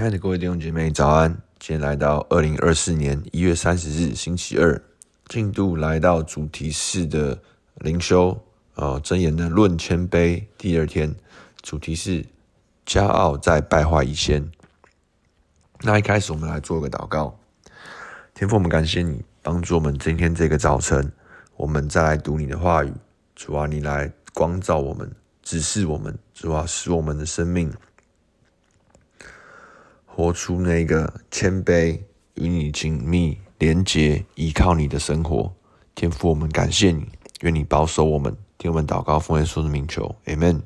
亲爱的各位弟兄姐妹，早安！今天来到二零二四年一月三十日，星期二，进度来到主题式的灵修呃，箴言的论谦卑第二天，主题是骄傲在败坏以先。那一开始，我们来做个祷告。天父，我们感谢你帮助我们今天这个早晨，我们再来读你的话语。主啊，你来光照我们，指示我们，主啊，使我们的生命活出那个谦卑与你紧密连结、依靠你的生活。天父，我们感谢你，愿你保守我们。听我们祷告，奉耶稣的名求，Amen。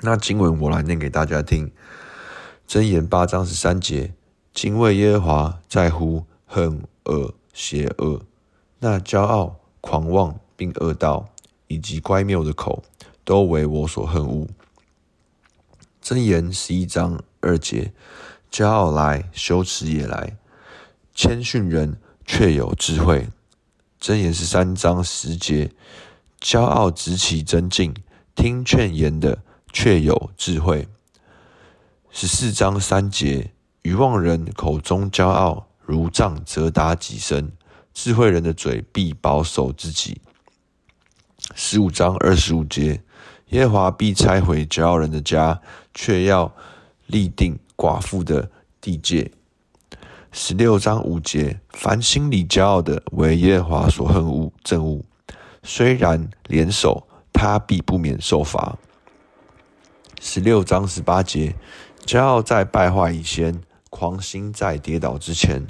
那经文我来念给大家听。箴言八章十三节：敬畏耶和华，在乎恨恶邪恶。那骄傲、狂妄并恶道，以及乖谬的口，都为我所恨恶。箴言十一章二节：骄傲来，羞耻也来；谦逊人却有智慧。箴言十三章十节：骄傲直起争竞，听劝言的却有智慧。十四章三节：愚妄人口中骄傲，如杖责打己身；智慧人的嘴必保守自己。十五章二十五节：耶和华必拆毁骄傲人的家，却要立定寡妇的地界。十六章五节：凡心里骄傲的，为耶和华所恨恶憎恶，虽然联手，他必不免受罚。十六章十八节。骄傲在败坏以先，狂心在跌倒之前。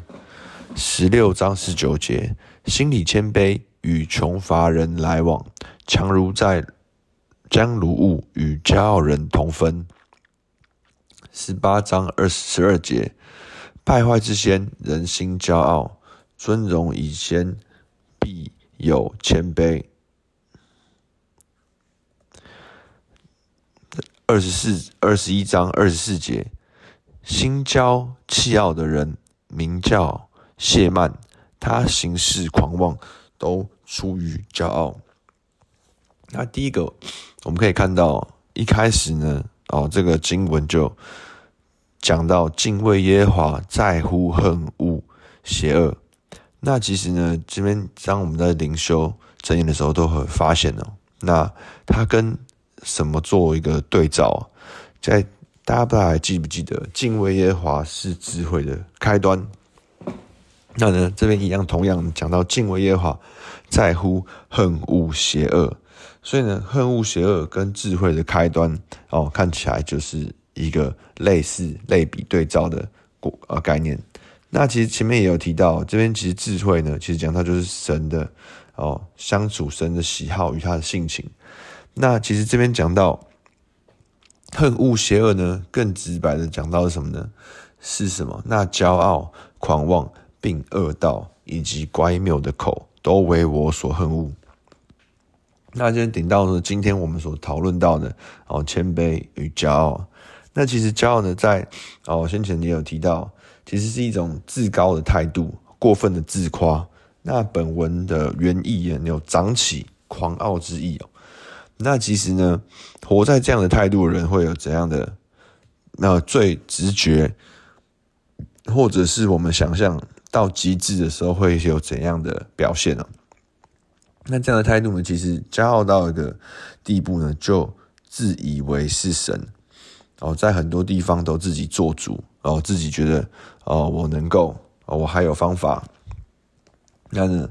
十六章十九节，心里谦卑，与穷乏人来往，强如在将如物与骄傲人同分。十八章二十二节，败坏之先，人心骄傲；尊荣以先，必有谦卑。二十四、二十一章二十四节，心骄气傲的人，名叫谢曼，他行事狂妄，都出于骄傲。那第一个，我们可以看到，一开始呢，哦，这个经文就讲到敬畏耶和华，在乎恨恶邪恶。那其实呢，这边当我们在灵修箴言的时候，都会发现哦，那他跟什么做一个对照？在大家不知道还记不记得，敬畏耶和华是智慧的开端。那呢，这边一样，同样讲到敬畏耶和华，在乎恨恶邪恶。所以呢，恨恶邪恶跟智慧的开端哦，看起来就是一个类似类比对照的呃概念。那其实前面也有提到，这边其实智慧呢，其实讲到就是神的哦相处，神的喜好与他的性情。那其实这边讲到恨恶邪恶呢，更直白的讲到是什么呢？是什么？那骄傲、狂妄，并恶道以及乖谬的口，都为我所恨恶。那今天顶到呢，今天我们所讨论到的哦，谦卑与骄傲。那其实骄傲呢，在哦先前也有提到，其实是一种自高的态度，过分的自夸。那本文的原意也有长起狂傲之意哦。那其实呢，活在这样的态度的人会有怎样的？那最直觉，或者是我们想象到极致的时候会有怎样的表现呢？那这样的态度呢，其实骄傲到一个地步呢，就自以为是神哦，在很多地方都自己做主哦，自己觉得哦，我能够哦，我还有方法，那呢，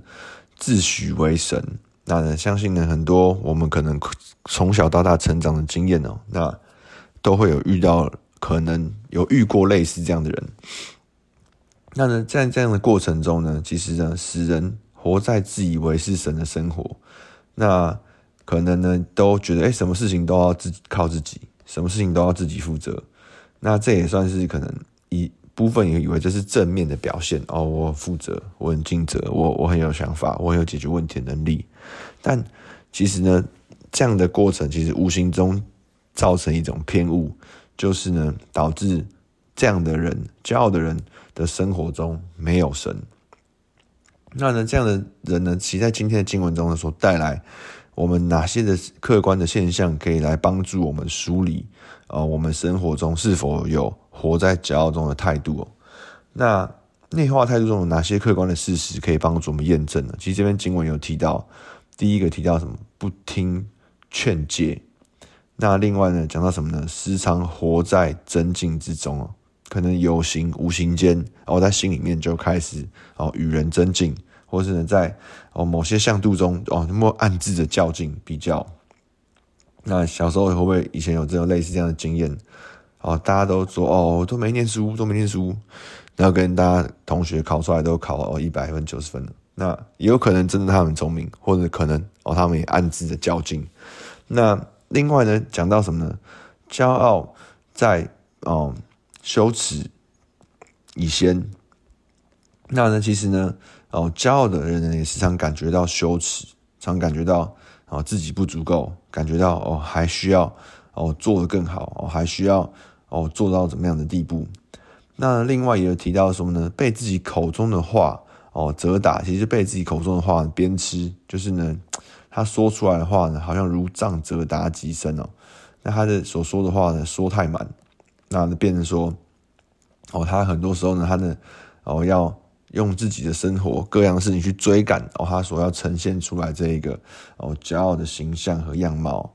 自诩为神。那呢，相信呢，很多我们可能从小到大成长的经验哦，那都会有遇到，可能有遇过类似这样的人。那呢，在这样的过程中呢，其实呢，使人活在自以为是神的生活。那可能呢，都觉得哎，什么事情都要自己靠自己，什么事情都要自己负责。那这也算是可能一。部分也以为这是正面的表现哦，我负责，我很尽责，我我很有想法，我很有解决问题的能力。但其实呢，这样的过程其实无形中造成一种偏误，就是呢，导致这样的人，骄傲的人的生活中没有神。那呢，这样的人呢，其实在今天的经文中呢，所带来我们哪些的客观的现象可以来帮助我们梳理啊，我们生活中是否有活在骄傲中的态度？那内化态度中有哪些客观的事实可以帮助我们验证呢？其实这篇经文有提到，第一个提到什么？不听劝诫。那另外呢，讲到什么呢？时常活在争竞之中哦，可能有形无形间，哦，在心里面就开始哦与人争竞，或是呢在哦某些向度中哦，默暗自的较劲比较。那小时候会不会以前有这种类似这样的经验？哦，大家都说哦，都没念书，都没念书，然后跟大家同学考出来都考哦一百分、九十分了。那也有可能真的他们聪明，或者可能哦他们也暗自的较劲。那另外呢，讲到什么呢？骄傲在哦羞耻以先。那呢，其实呢，哦骄傲的人呢，也时常感觉到羞耻，常感觉到哦自己不足够，感觉到哦还需要哦做得更好，哦还需要哦做到怎么样的地步。那另外也有提到什么呢？被自己口中的话哦责打，其实被自己口中的话鞭笞，就是呢。他说出来的话呢，好像如杖责打击身哦。那他的所说的话呢，说太满，那变成说，哦，他很多时候呢，他呢，哦，要用自己的生活各样的事情去追赶哦，他所要呈现出来这一个哦骄傲的形象和样貌。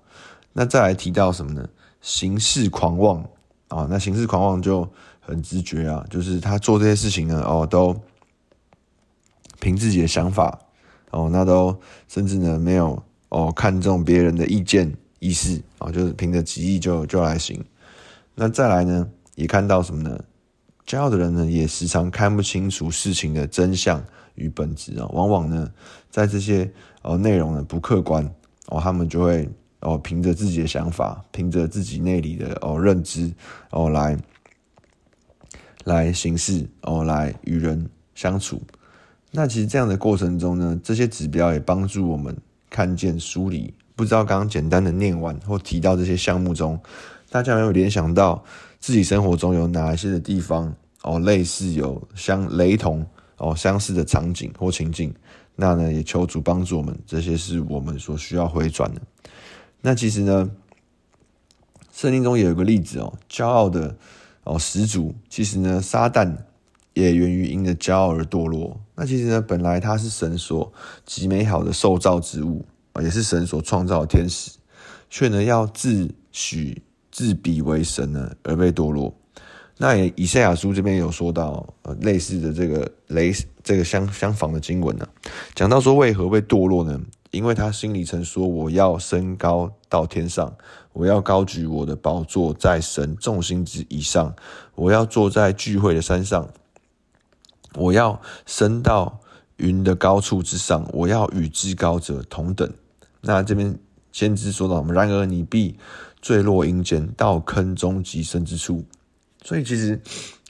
那再来提到什么呢？行事狂妄啊，那行事狂妄就很直觉啊，就是他做这些事情呢，哦，都凭自己的想法。哦，那都甚至呢没有哦看重别人的意见意识哦，就是凭着己意就就来行。那再来呢，也看到什么呢？骄傲的人呢，也时常看不清楚事情的真相与本质啊、哦。往往呢，在这些哦内容呢不客观哦，他们就会哦凭着自己的想法，凭着自己内里的哦认知哦来来行事哦，来与人相处。那其实这样的过程中呢，这些指标也帮助我们看见梳理。不知道刚刚简单的念完或提到这些项目中，大家有没有联想到自己生活中有哪一些的地方哦，类似有相雷同哦相似的场景或情境？那呢，也求主帮助我们，这些是我们所需要回转的。那其实呢，圣经中也有个例子哦，骄傲的哦始祖，其实呢，撒旦。也源于因的骄傲而堕落。那其实呢，本来他是神所极美好的受造之物，也是神所创造的天使，却呢要自诩自比为神呢，而被堕落。那以赛亚书这边有说到，呃，类似的这个雷这个相相仿的经文呢，讲到说为何被堕落呢？因为他心里曾说：“我要升高到天上，我要高举我的宝座在神众星之以上，我要坐在聚会的山上。”我要升到云的高处之上，我要与至高者同等。那这边先知说到，然而你必坠落阴间，到坑中极深之处。所以其实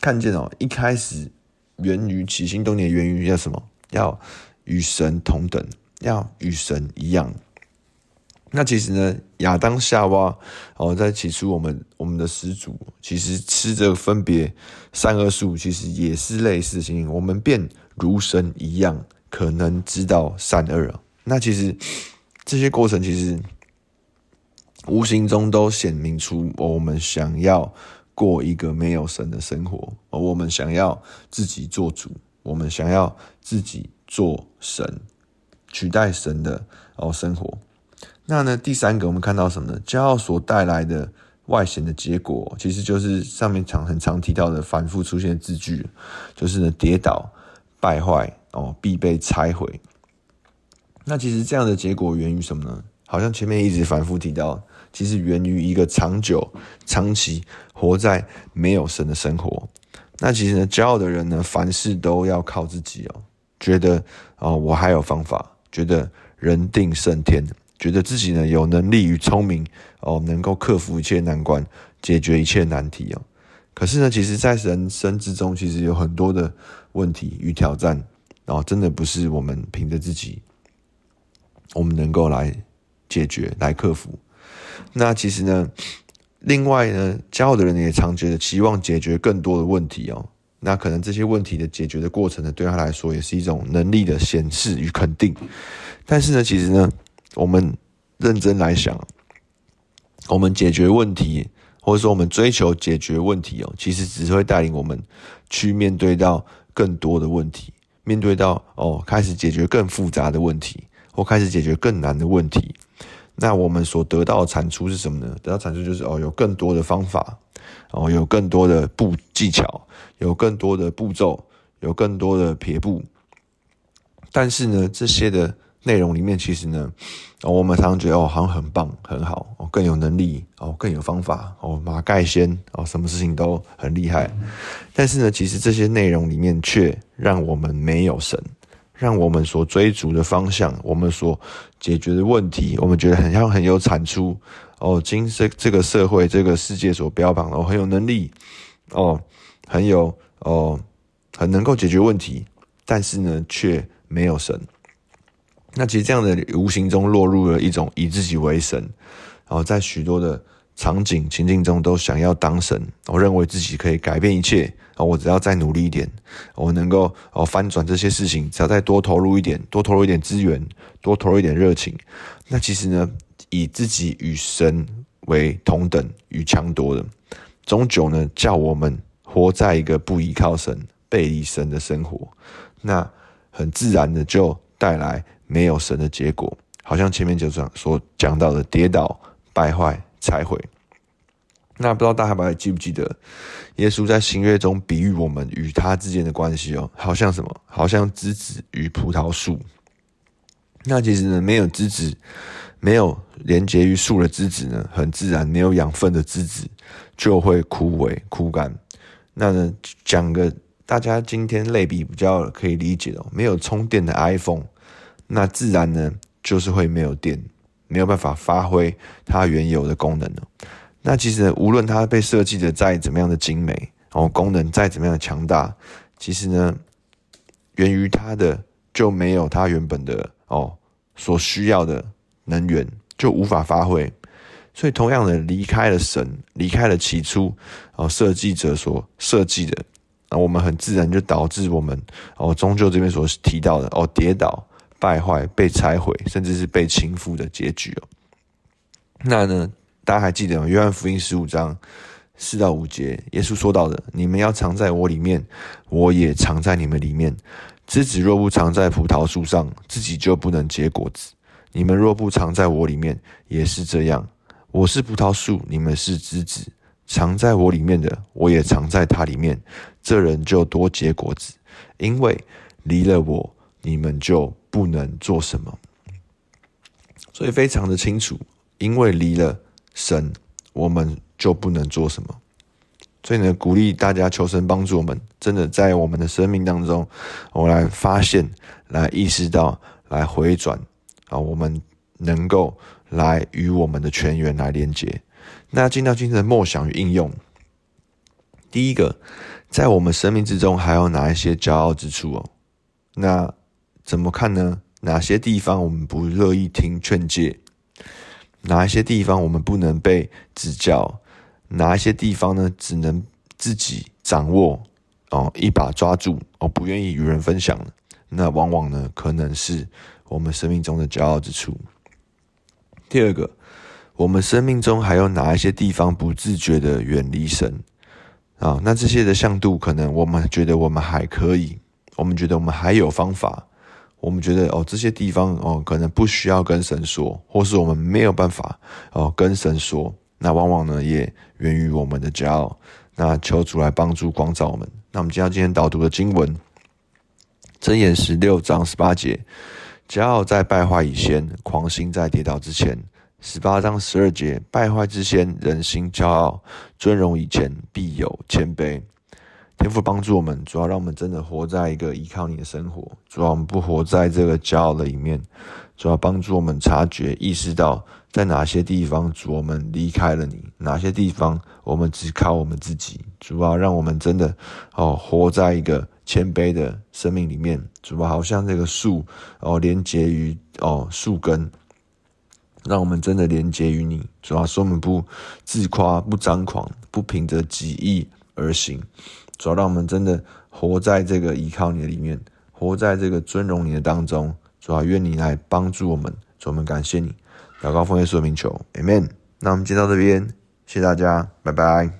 看见哦，一开始源于起心动念，源于要什么？要与神同等，要与神一样。那其实呢，亚当夏娃哦，在起初我们我们的始祖，其实吃着分别善恶树，其实也是类似的情形。我们便如神一样，可能知道善恶。那其实这些过程，其实无形中都显明出我们想要过一个没有神的生活，我们想要自己做主，我们想要自己做神，取代神的哦生活。那呢，第三个我们看到什么呢？骄傲所带来的外显的结果，其实就是上面常很常提到的反复出现的字句，就是呢，跌倒、败坏哦，必被拆毁。那其实这样的结果源于什么呢？好像前面一直反复提到，其实源于一个长久、长期活在没有神的生活。那其实呢，骄傲的人呢，凡事都要靠自己哦，觉得哦，我还有方法，觉得人定胜天。觉得自己呢有能力与聪明哦，能够克服一切难关，解决一切难题哦。可是呢，其实，在人生之中，其实有很多的问题与挑战，然后，真的不是我们凭着自己，我们能够来解决、来克服。那其实呢，另外呢，骄傲的人也常觉得期望解决更多的问题哦。那可能这些问题的解决的过程呢，对他来说也是一种能力的显示与肯定。但是呢，其实呢。我们认真来想，我们解决问题，或者说我们追求解决问题哦，其实只会带领我们去面对到更多的问题，面对到哦，开始解决更复杂的问题，或开始解决更难的问题。那我们所得到的产出是什么呢？得到产出就是哦，有更多的方法，哦，有更多的步技巧，有更多的步骤，有更多的撇步。但是呢，这些的内容里面，其实呢，哦，我们常常觉得哦，好像很棒，很好，哦，更有能力，哦，更有方法，哦，马盖先，哦，什么事情都很厉害。但是呢，其实这些内容里面却让我们没有神。让我们所追逐的方向，我们所解决的问题，我们觉得很像很有产出哦，今这这个社会、这个世界所标榜的，哦，很有能力哦，很有哦，很能够解决问题，但是呢，却没有神。那其实这样的无形中落入了一种以自己为神，然后在许多的。场景情境中都想要当神，我认为自己可以改变一切，我只要再努力一点，我能够哦翻转这些事情，只要再多投入一点，多投入一点资源，多投入一点热情，那其实呢，以自己与神为同等与强夺的，终究呢叫我们活在一个不依靠神、背离神的生活，那很自然的就带来没有神的结果，好像前面就讲所讲到的跌倒、败坏。才会。那不知道大家还记不记得，耶稣在新约中比喻我们与他之间的关系哦，好像什么？好像枝子与葡萄树。那其实呢，没有枝子，没有连接于树的枝子呢，很自然没有养分的枝子就会枯萎枯干。那呢，讲个大家今天类比比较可以理解的，没有充电的 iPhone，那自然呢就是会没有电。没有办法发挥它原有的功能了。那其实，无论它被设计的再怎么样的精美，哦，功能再怎么样的强大，其实呢，源于它的就没有它原本的哦所需要的能源，就无法发挥。所以同样的，离开了神，离开了起初哦设计者所设计的，那我们很自然就导致我们哦终究这边所提到的哦跌倒。败坏、被拆毁，甚至是被倾覆的结局哦。那呢，大家还记得吗？约翰福音十五章四到五节，耶稣说到的：“你们要藏在我里面，我也藏在你们里面。枝子若不藏在葡萄树上，自己就不能结果子；你们若不藏在我里面，也是这样。我是葡萄树，你们是枝子。藏在我里面的，我也藏在他里面。这人就多结果子，因为离了我，你们就。”不能做什么，所以非常的清楚，因为离了神，我们就不能做什么。所以呢，鼓励大家求神帮助我们，真的在我们的生命当中，我来发现、来意识到、来回转啊，我们能够来与我们的全员来连接。那进到今天的默想与应用，第一个，在我们生命之中还有哪一些骄傲之处哦？那。怎么看呢？哪些地方我们不乐意听劝诫？哪一些地方我们不能被指教？哪一些地方呢？只能自己掌握哦，一把抓住哦，不愿意与人分享。那往往呢，可能是我们生命中的骄傲之处。第二个，我们生命中还有哪一些地方不自觉的远离神啊？那这些的向度，可能我们觉得我们还可以，我们觉得我们还有方法。我们觉得哦，这些地方哦，可能不需要跟神说，或是我们没有办法哦跟神说。那往往呢，也源于我们的骄傲。那求主来帮助光照我们。那我们今天今天导读的经文，箴言十六章十八节：骄傲在败坏以先，狂心在跌倒之前。十八章十二节：败坏之先，人心骄傲；尊荣以前，必有谦卑。天父帮助我们，主要让我们真的活在一个依靠你的生活。主要我们不活在这个骄傲的里面。主要帮助我们察觉、意识到在哪些地方，主我们离开了你；哪些地方我们只靠我们自己。主要让我们真的哦，活在一个谦卑的生命里面。主要好像这个树哦，连接于哦树根，让我们真的连接于你。主要说我们不自夸、不张狂、不凭着己意而行。主要让我们真的活在这个依靠你的里面，活在这个尊荣你的当中。主要愿你来帮助我们，主我们感谢你，祷告奉耶稣名求，Amen。那我们今天到这边，谢谢大家，拜拜。